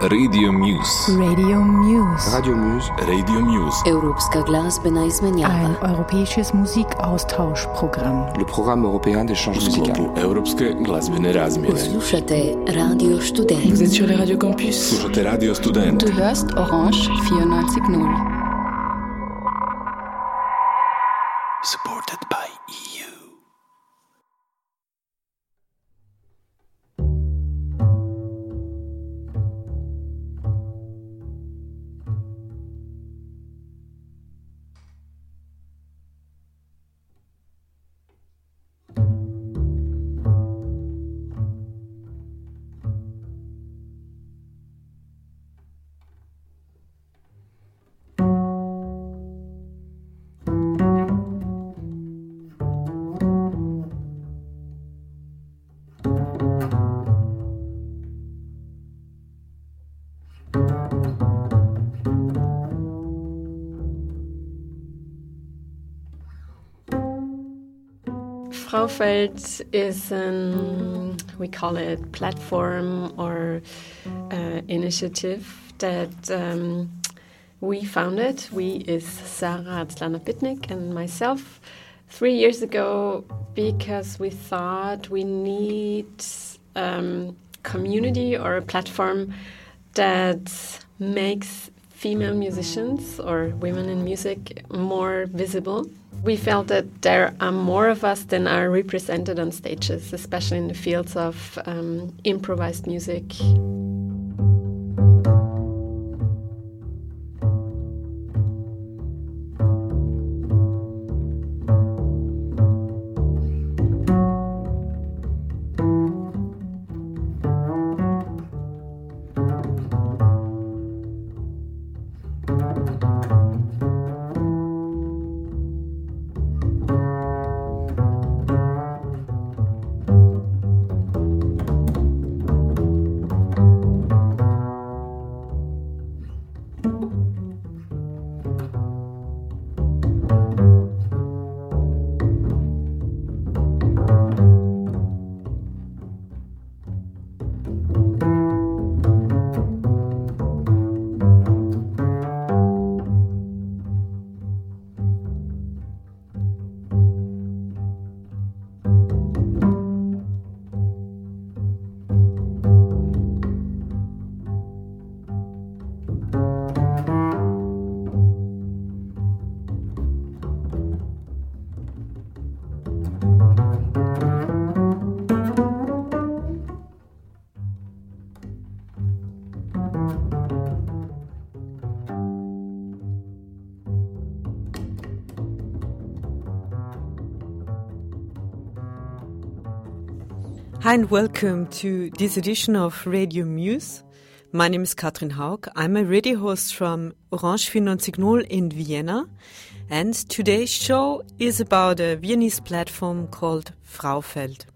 Radio Muse. Radio Muse. Radio Muse. Radio Muse. Europska glazbena izmenjava. Ein europäisches Musikaustauschprogramm. Le programme européen d'échange musical. Europske glazbene razmjene. Slušate Radio Student. Vous êtes sur les radios campus. Slušate Radio Student. Du hörst Orange 94.0. Fraufeld is an, we call it platform or uh, initiative that um, we founded. We is Sara Zlanabitnig and myself three years ago because we thought we need um, community or a platform that makes female musicians or women in music more visible. We felt that there are more of us than are represented on stages, especially in the fields of um, improvised music. And welcome to this edition of Radio Muse. My name is Katrin Haug. I'm a radio host from Orange 94.0 in Vienna. And today's show is about a Viennese platform called Fraufeld.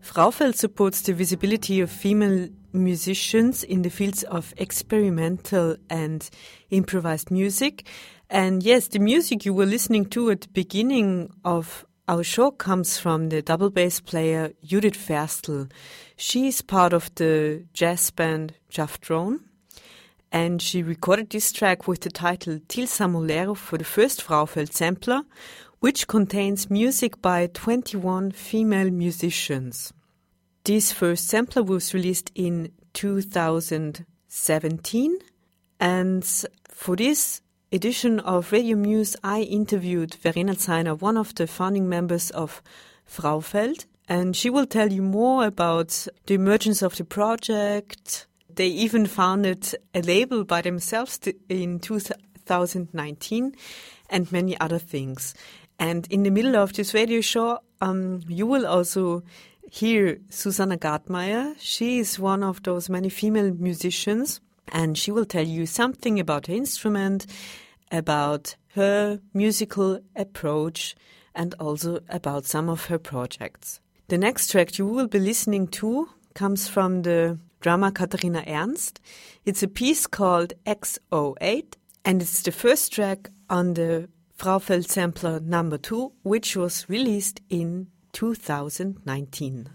Fraufeld supports the visibility of female musicians in the fields of experimental and improvised music. And yes, the music you were listening to at the beginning of our show comes from the double bass player Judith Ferstl. She is part of the jazz band Jaffdrone, and she recorded this track with the title Til Samolero for the first Fraufeld sampler, which contains music by 21 female musicians. This first sampler was released in 2017, and for this edition of Radio Muse, I interviewed Verena Zeiner, one of the founding members of Fraufeld, and she will tell you more about the emergence of the project. They even founded a label by themselves in 2019 and many other things. And in the middle of this radio show, um, you will also hear Susanna Gartmayer. She is one of those many female musicians and she will tell you something about her instrument, about her musical approach, and also about some of her projects. The next track you will be listening to comes from the drummer Katharina Ernst. It's a piece called X08, and it's the first track on the Fraufeld sampler number two, which was released in 2019.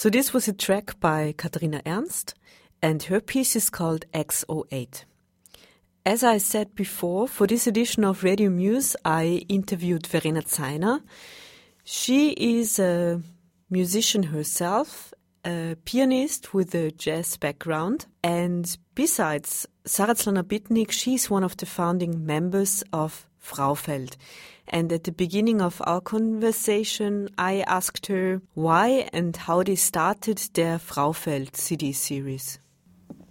So this was a track by Katharina Ernst, and her piece is called X08. As I said before, for this edition of Radio Muse, I interviewed Verena Zeiner. She is a musician herself, a pianist with a jazz background, and besides Sara Zlanabitnig, she's one of the founding members of Fraufeld. And at the beginning of our conversation, I asked her why and how they started their Fraufeld CD series.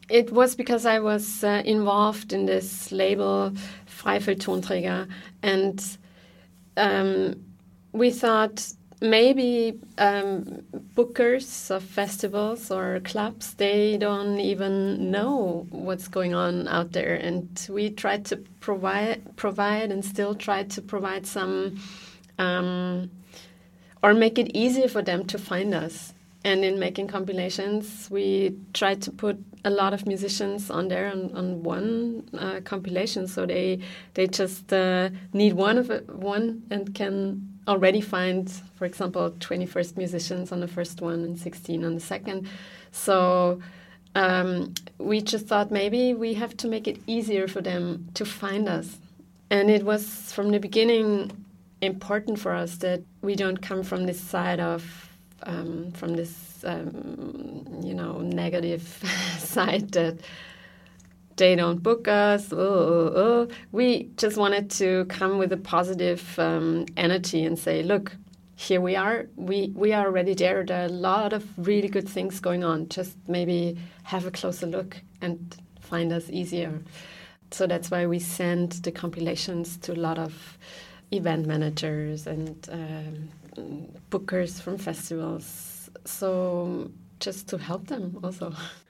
It was because I was uh, involved in this label Freifeld Tonträger, and um, we thought maybe um, bookers of festivals or clubs they don't even know what's going on out there, and we try to provide provide and still try to provide some. Um, or make it easier for them to find us and in making compilations, we try to put a lot of musicians on there on, on one uh, compilation, so they they just uh, need one of it, one and can already find, for example, 21st musicians on the first one and 16 on the second. So um, we just thought maybe we have to make it easier for them to find us, and it was from the beginning important for us that we don't come from this side of um, from this, um, you know, negative side that they don't book us. Oh, oh, oh. We just wanted to come with a positive um, energy and say, look, here we are. We we are already there. There are a lot of really good things going on. Just maybe have a closer look and find us easier. So that's why we send the compilations to a lot of event managers and um, bookers from festivals. So just to help them also.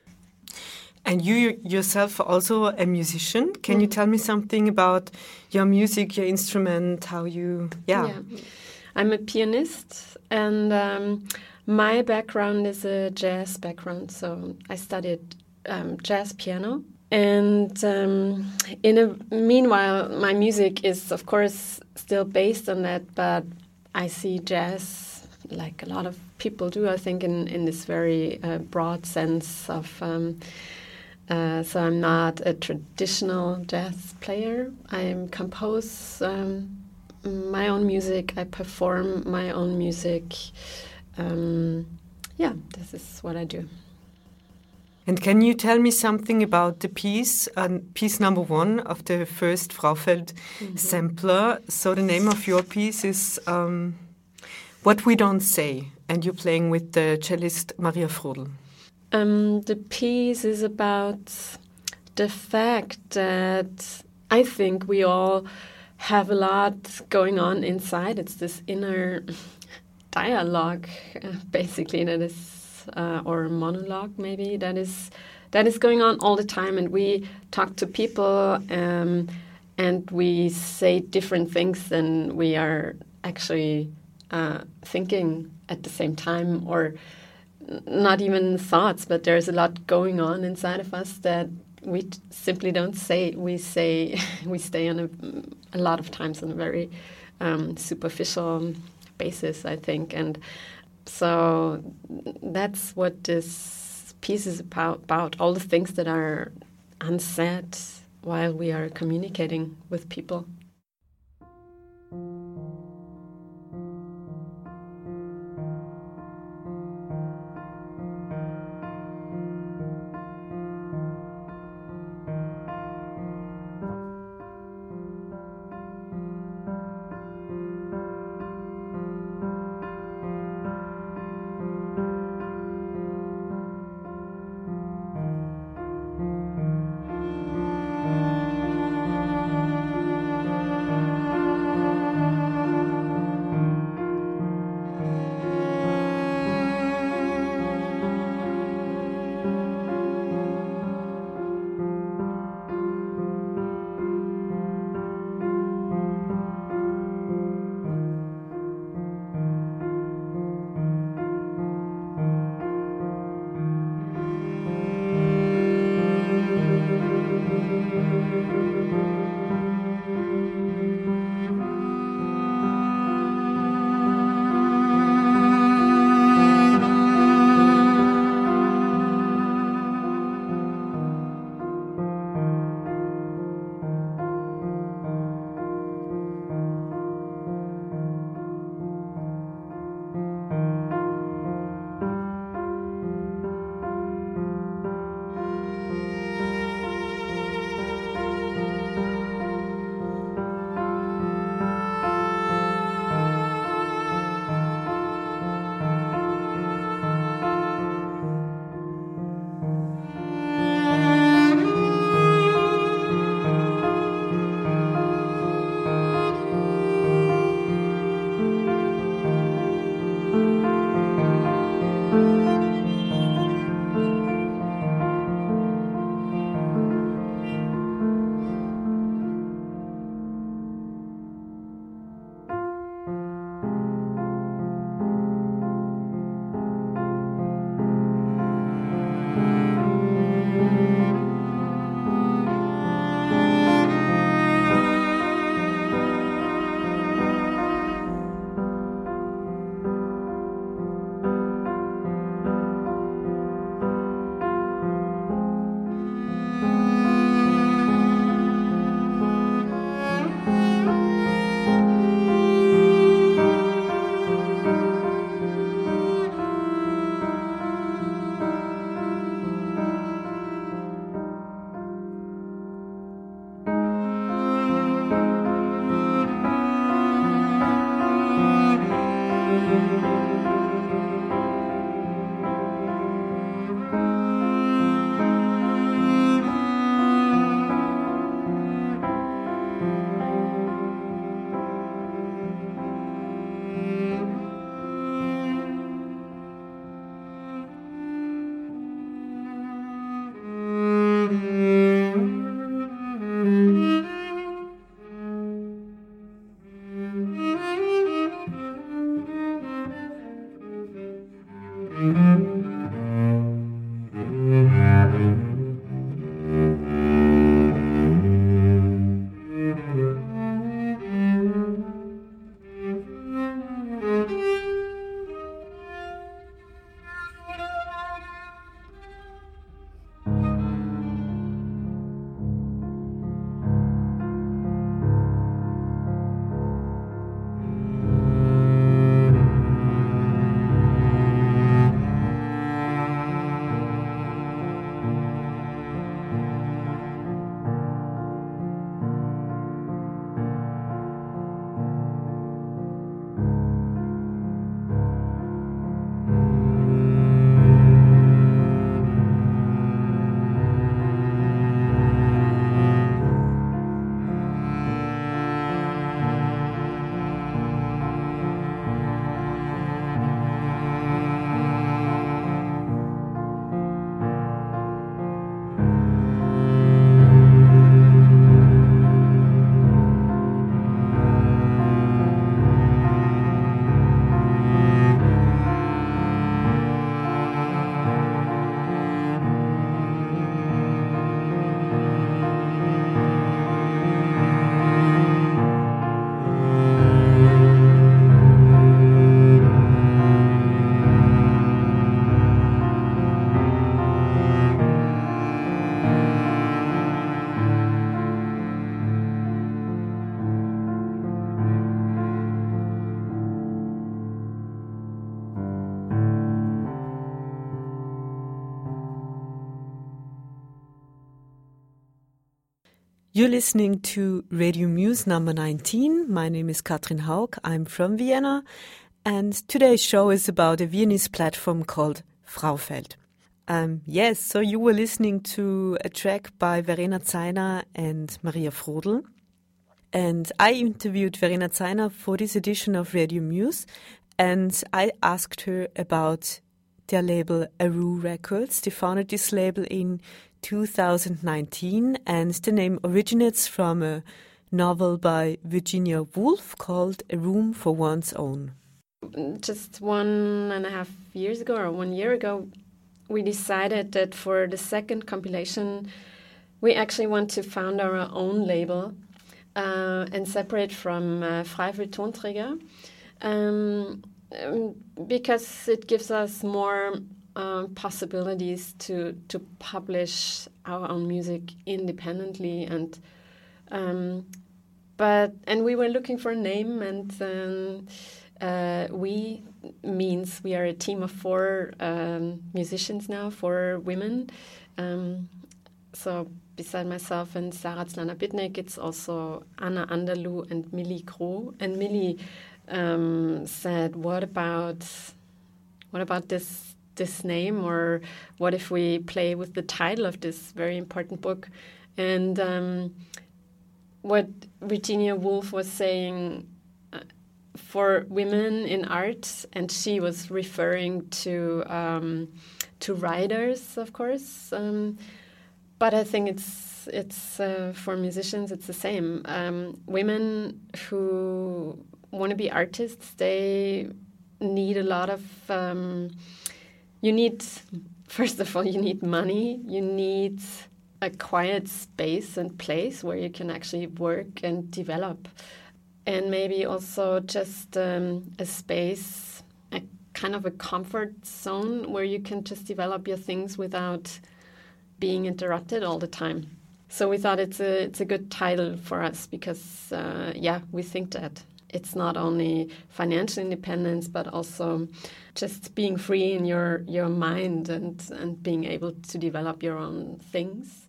And you yourself also a musician. Can mm. you tell me something about your music, your instrument, how you? Yeah, yeah. I'm a pianist, and um, my background is a jazz background. So I studied um, jazz piano, and um, in a meanwhile, my music is of course still based on that, but I see jazz like a lot of people do. I think in in this very uh, broad sense of. Um, uh, so I'm not a traditional jazz player. I compose um, my own music. I perform my own music. Um, yeah, this is what I do. And can you tell me something about the piece, uh, piece number one of the first Fraufeld mm -hmm. sampler? So the name of your piece is um, What We Don't Say, and you're playing with the cellist Maria Frodl. Um, the piece is about the fact that I think we all have a lot going on inside. It's this inner dialogue, basically, that is uh, or monologue maybe that is that is going on all the time and we talk to people um, and we say different things than we are actually uh, thinking at the same time or not even thoughts but there's a lot going on inside of us that we simply don't say we say we stay on a, a lot of times on a very um, superficial basis i think and so that's what this piece is about, about all the things that are unsaid while we are communicating with people. You're listening to Radio Muse number 19. My name is Katrin Haug. I'm from Vienna. And today's show is about a Viennese platform called Fraufeld. Um, yes, so you were listening to a track by Verena Zeiner and Maria Frodl. And I interviewed Verena Zeiner for this edition of Radio Muse, and I asked her about their label Aru Records. They founded this label in 2019, and the name originates from a novel by Virginia Woolf called A Room for One's Own. Just one and a half years ago, or one year ago, we decided that for the second compilation, we actually want to found our own label uh, and separate from uh, Freifeld Tonträger um, um, because it gives us more um, possibilities to to publish our own music independently and um, but and we were looking for a name and um, uh, we means we are a team of four um, musicians now four women. Um, so beside myself and Sara Zlanabitnig it's also Anna Anderluh and Millie Kroh and Millie um, said what about what about this this name, or what if we play with the title of this very important book? And um, what Virginia Woolf was saying uh, for women in art, and she was referring to um, to writers, of course. Um, but I think it's it's uh, for musicians. It's the same. Um, women who want to be artists, they need a lot of um, you need, first of all, you need money, you need a quiet space and place where you can actually work and develop. And maybe also just um, a space, a kind of a comfort zone where you can just develop your things without being interrupted all the time. So we thought it's a it's a good title for us because uh, yeah we think that it's not only financial independence but also just being free in your your mind and and being able to develop your own things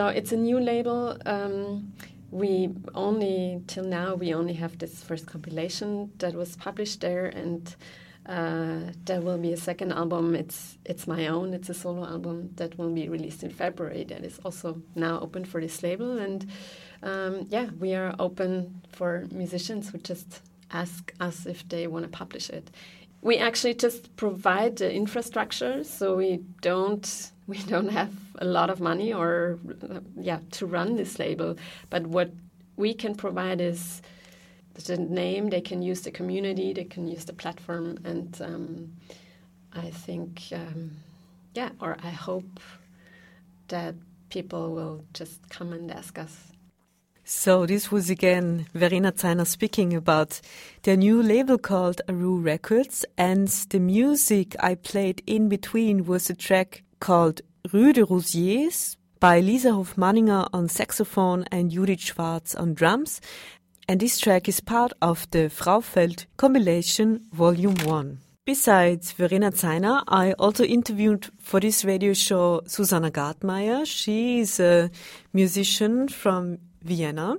So it's a new label. Um, we only till now we only have this first compilation that was published there, and uh, there will be a second album. It's it's my own. It's a solo album that will be released in February. That is also now open for this label, and um, yeah, we are open for musicians who just ask us if they want to publish it. We actually just provide the infrastructure, so we don't we don't have a lot of money or yeah to run this label. But what we can provide is the name they can use the community they can use the platform and um, i think um, yeah or i hope that people will just come and ask us. So this was again Verena Zeiner speaking about their new label called Aru Records and the music I played in between was a track called Rue de Rosiers by Lisa Hofmaninger on saxophone and Judith Schwarz on drums. And this track is part of the Fraufeld compilation volume 1. Besides Verena Zeiner, I also interviewed for this radio show Susanna Gartmayer. She is a musician from Vienna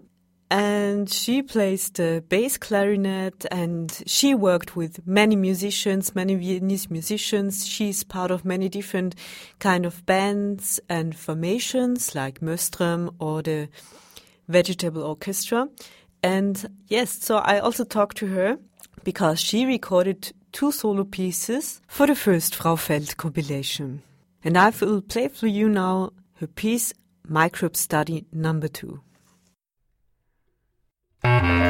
and she plays the bass clarinet and she worked with many musicians many viennese musicians. She's part of many different kind of bands and formations like möström or the vegetable orchestra. And yes so i also talked to her because she recorded two solo pieces for the first Fraufeld compilation. And i will play for you now her piece microbe study number two Thank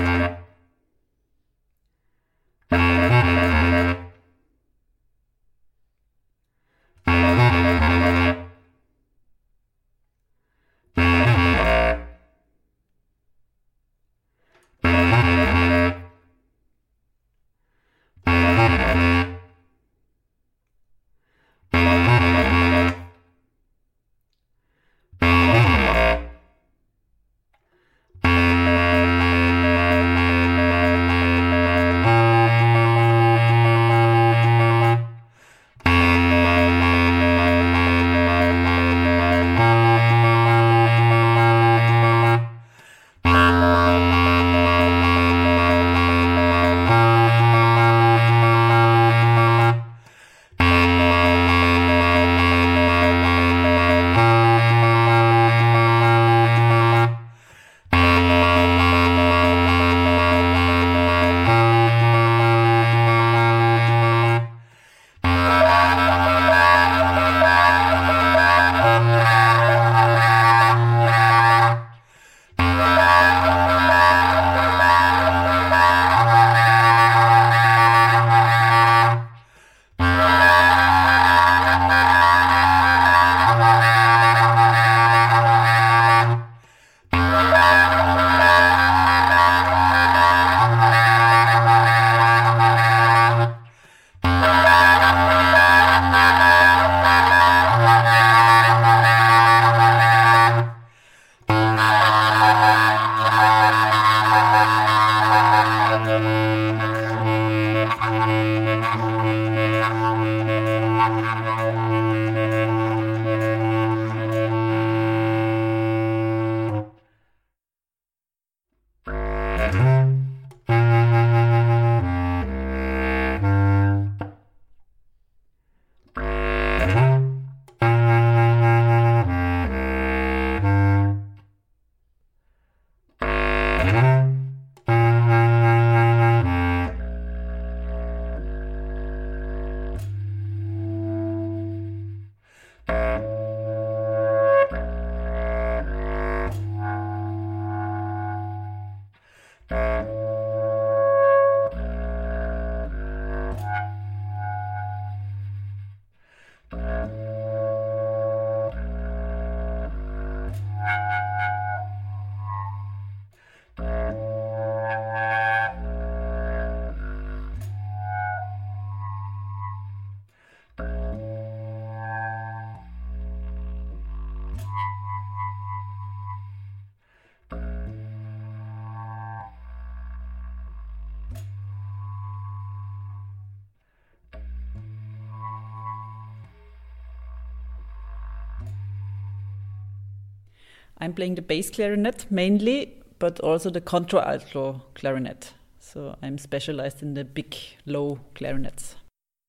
I'm playing the bass clarinet mainly, but also the contralto clarinet. So I'm specialized in the big, low clarinets.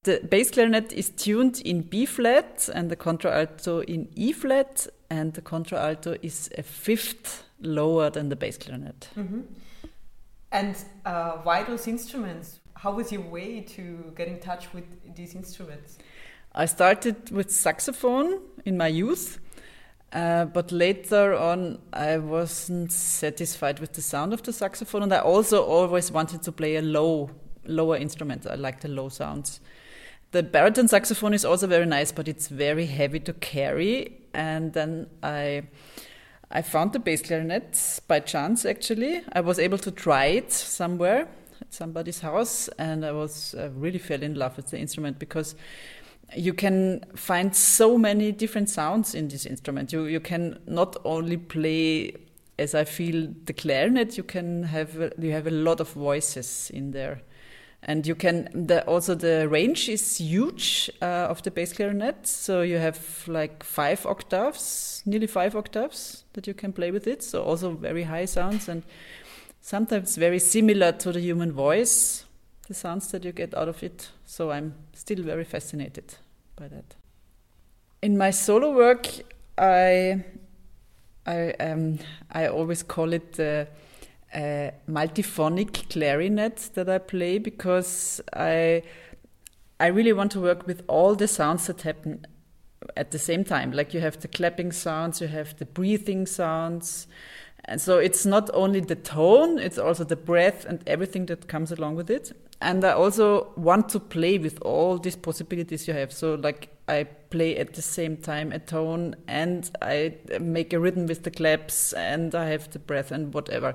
The bass clarinet is tuned in B flat and the contralto in E flat, and the contralto is a fifth lower than the bass clarinet. And uh, why those instruments? How was your way to get in touch with these instruments? I started with saxophone in my youth, uh, but later on I wasn't satisfied with the sound of the saxophone, and I also always wanted to play a low, lower instrument. I like the low sounds. The baritone saxophone is also very nice, but it's very heavy to carry. And then I, I found the bass clarinet by chance. Actually, I was able to try it somewhere at somebody's house, and I was uh, really fell in love with the instrument because you can find so many different sounds in this instrument. You you can not only play as I feel the clarinet. You can have a- you have a lot of voices in there, and you can the, also the range is huge uh, of the bass clarinet. So you have like five octaves, nearly five octaves that you can play with it. So also very high sounds and sometimes very similar to the human voice the sounds that you get out of it. So I'm still very fascinated by that. In my solo work, I I um, I always call it the uh, multiphonic clarinet that I play because I I really want to work with all the sounds that happen at the same time. Like you have the clapping sounds, you have the breathing sounds. And so it's not only the tone, it's also the breath and everything that comes along with it. And I also want to play with all these possibilities you have. So, like, I play at the same time a tone and I make a rhythm with the claps and I have the breath and whatever.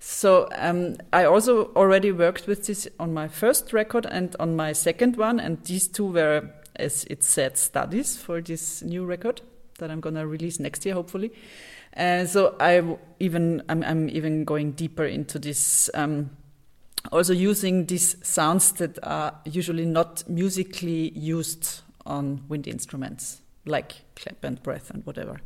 So, um, I also already worked with this on my first record and on my second one. And these two were, as it said, studies for this new record that I'm going to release next year, hopefully. Uh, so I even I'm, I'm even going deeper into this. Um, also using these sounds that are usually not musically used on wind instruments, like clap and breath and whatever.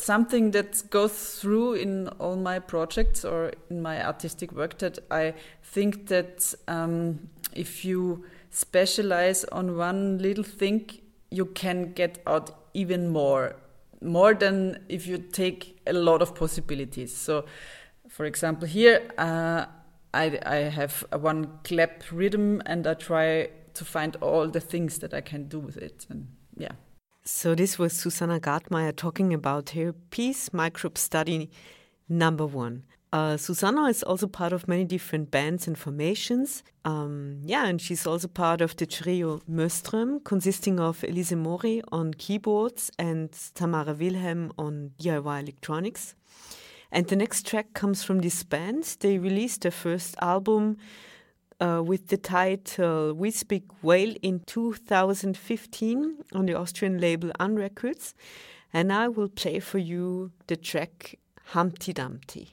Something that goes through in all my projects or in my artistic work that I think that um, if you specialize on one little thing, you can get out even more, more than if you take a lot of possibilities. So, for example, here uh, I, I have one clap rhythm and I try to find all the things that I can do with it. And yeah. So this was Susanna Gartmayer talking about her piece, Microbe Study Number One. Uh, Susanna is also part of many different bands and formations. Um, yeah, and she's also part of the trio Möström, consisting of Elise Mori on keyboards and Tamara Wilhelm on DIY electronics. And the next track comes from this band. They released their first album uh, with the title We Speak Whale in 2015 on the Austrian label Unrecords. And I will play for you the track Humpty Dumpty.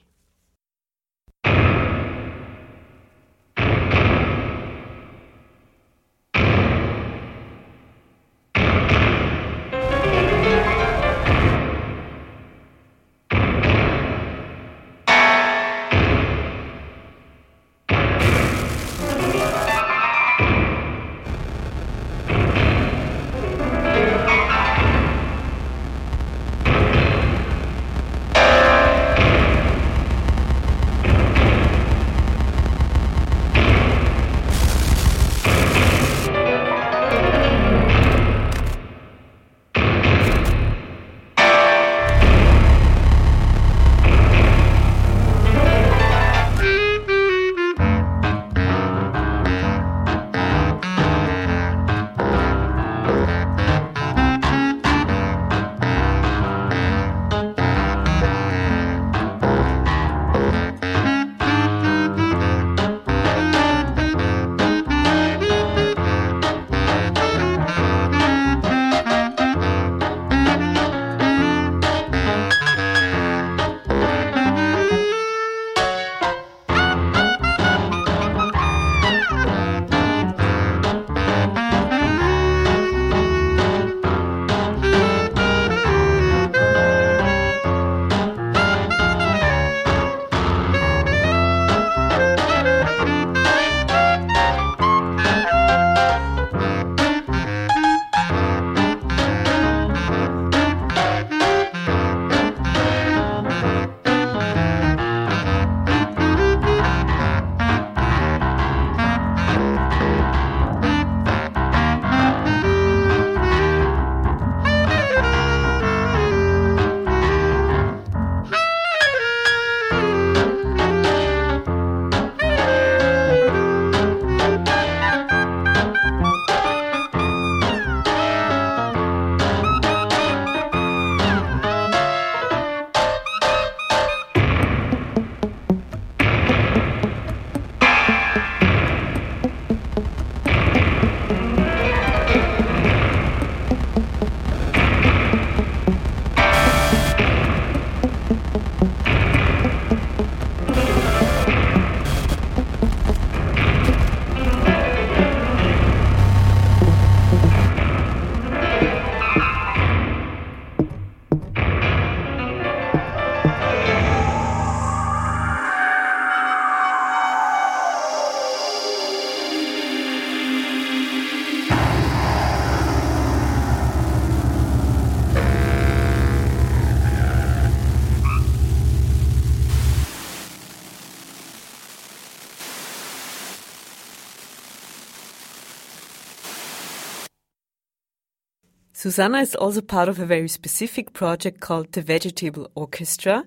Susanna is also part of a very specific project called the Vegetable Orchestra.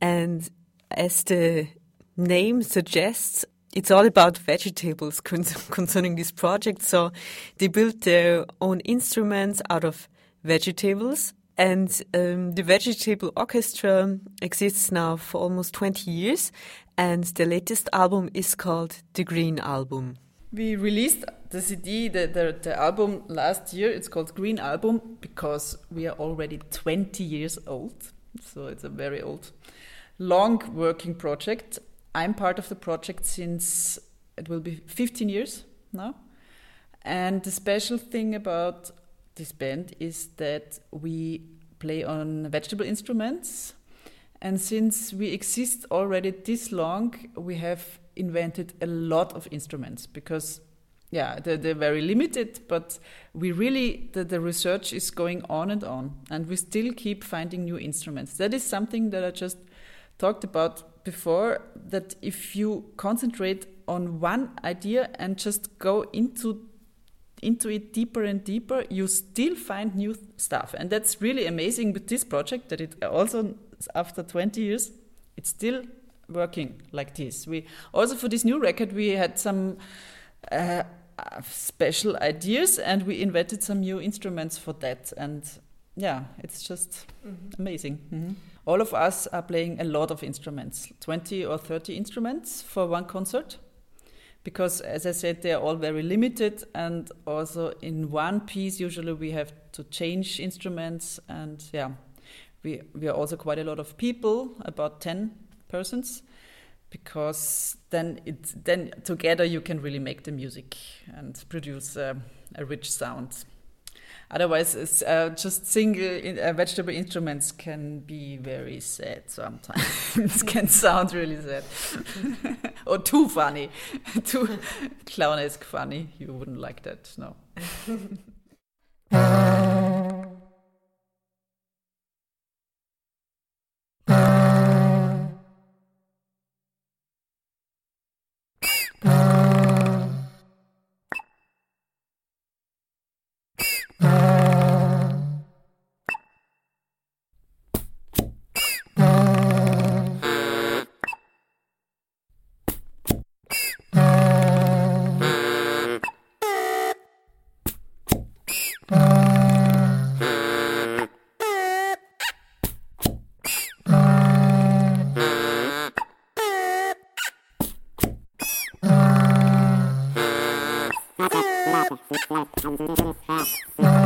And as the name suggests, it's all about vegetables concerning this project. So they built their own instruments out of vegetables. And um, the Vegetable Orchestra exists now for almost 20 years. And the latest album is called The Green Album. We released the CD, the, the, the, album last year. It's called Green Album because we are already 20 years old. So it's a very old, long working project. I'm part of the project since it will be 15 years now. And the special thing about this band is that we play on vegetable instruments. And since we exist already this long, we have invented a lot of instruments because yeah they're, they're, very limited but we really the, the research is going on and on and we still keep finding new instruments. That is something that i just talked about before that if you concentrate on one idea and just go into into it deeper and deeper you still find new stuff. And that's really amazing with this project that it also after 20 years it's still working like this. We also for this new record we had some uh, special ideas and we invented some new instruments for that and yeah it's just mm-hmm. amazing mm-hmm. all of us are playing a lot of instruments 20 or 30 instruments for one concert because as i said they're all very limited and also in one piece usually we have to change instruments and yeah we we are also quite a lot of people about 10 persons because then it then together you can really make the music and produce a, a rich sound. Otherwise, uh, just single in, uh, vegetable instruments can be very sad sometimes. can sound really sad or too funny, too clownesque funny. You wouldn't like that, no. Transmission Transmission Transmission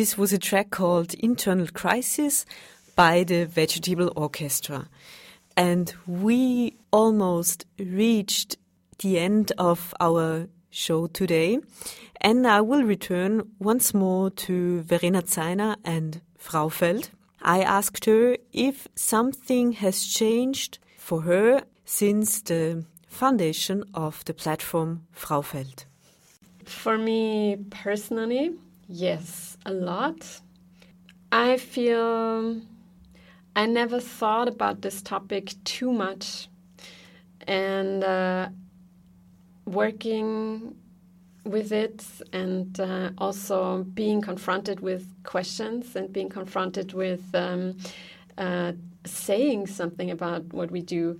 this was a track called Internal Crisis by the Vegetable Orchestra. And we almost reached the end of our show today. And I will return once more to Verena Zeiner and Fraufeld. I asked her if something has changed for her since the foundation of the platform Fraufeld. For me personally, yes, a lot. I feel I never thought about this topic too much. And uh, working with it and uh, also being confronted with questions and being confronted with um, uh, saying something about what we do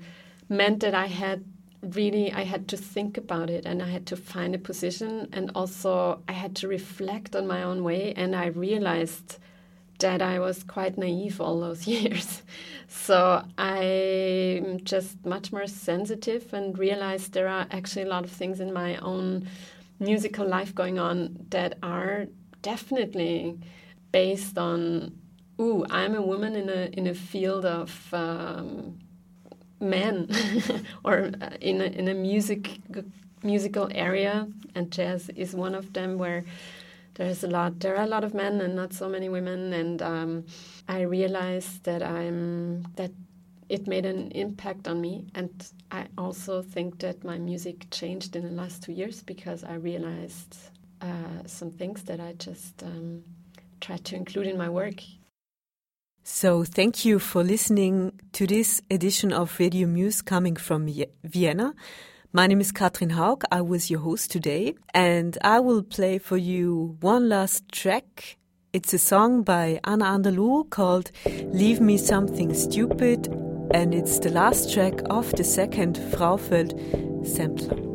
meant that I had really I had to think about it and I had to find a position and also I had to reflect on my own way and I realized that I was quite naive all those years. So I'm just much more sensitive and realized there are actually a lot of things in my own musical life going on that are definitely based on, ooh, I'm a woman in a in a field of um, men, or uh, in a, in a music musical area, and jazz is one of them where there's a lot there are a lot of men and not so many women and um, i realized that i'm that it made an impact on me and i also think that my music changed in the last two years because i realized uh, some things that i just um, tried to include in my work so, thank you for listening to this edition of Radio Muse coming from Vienna. My name is Katrin Haug. I was your host today, and I will play for you one last track. It's a song by Anna Anderluh called Leave Me Something Stupid, and it's the last track of the second Fraufeld sampler.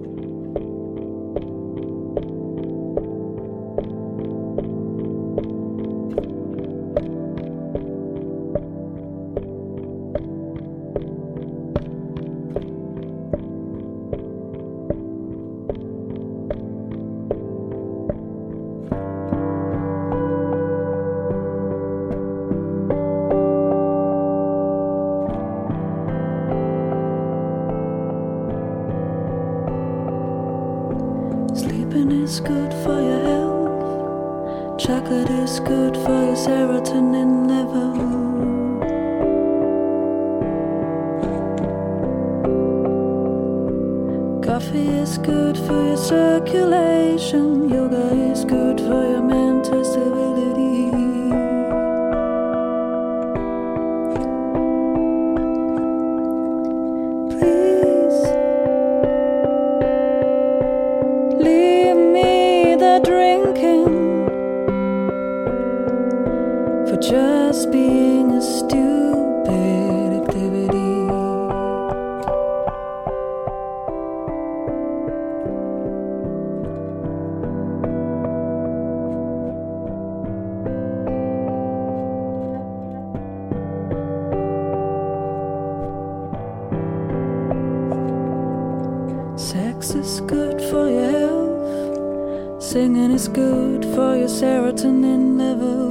For your health. Singing is good for your serotonin level.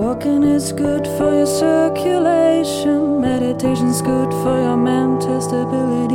Walking is good for your circulation. Meditation's good for your mental stupid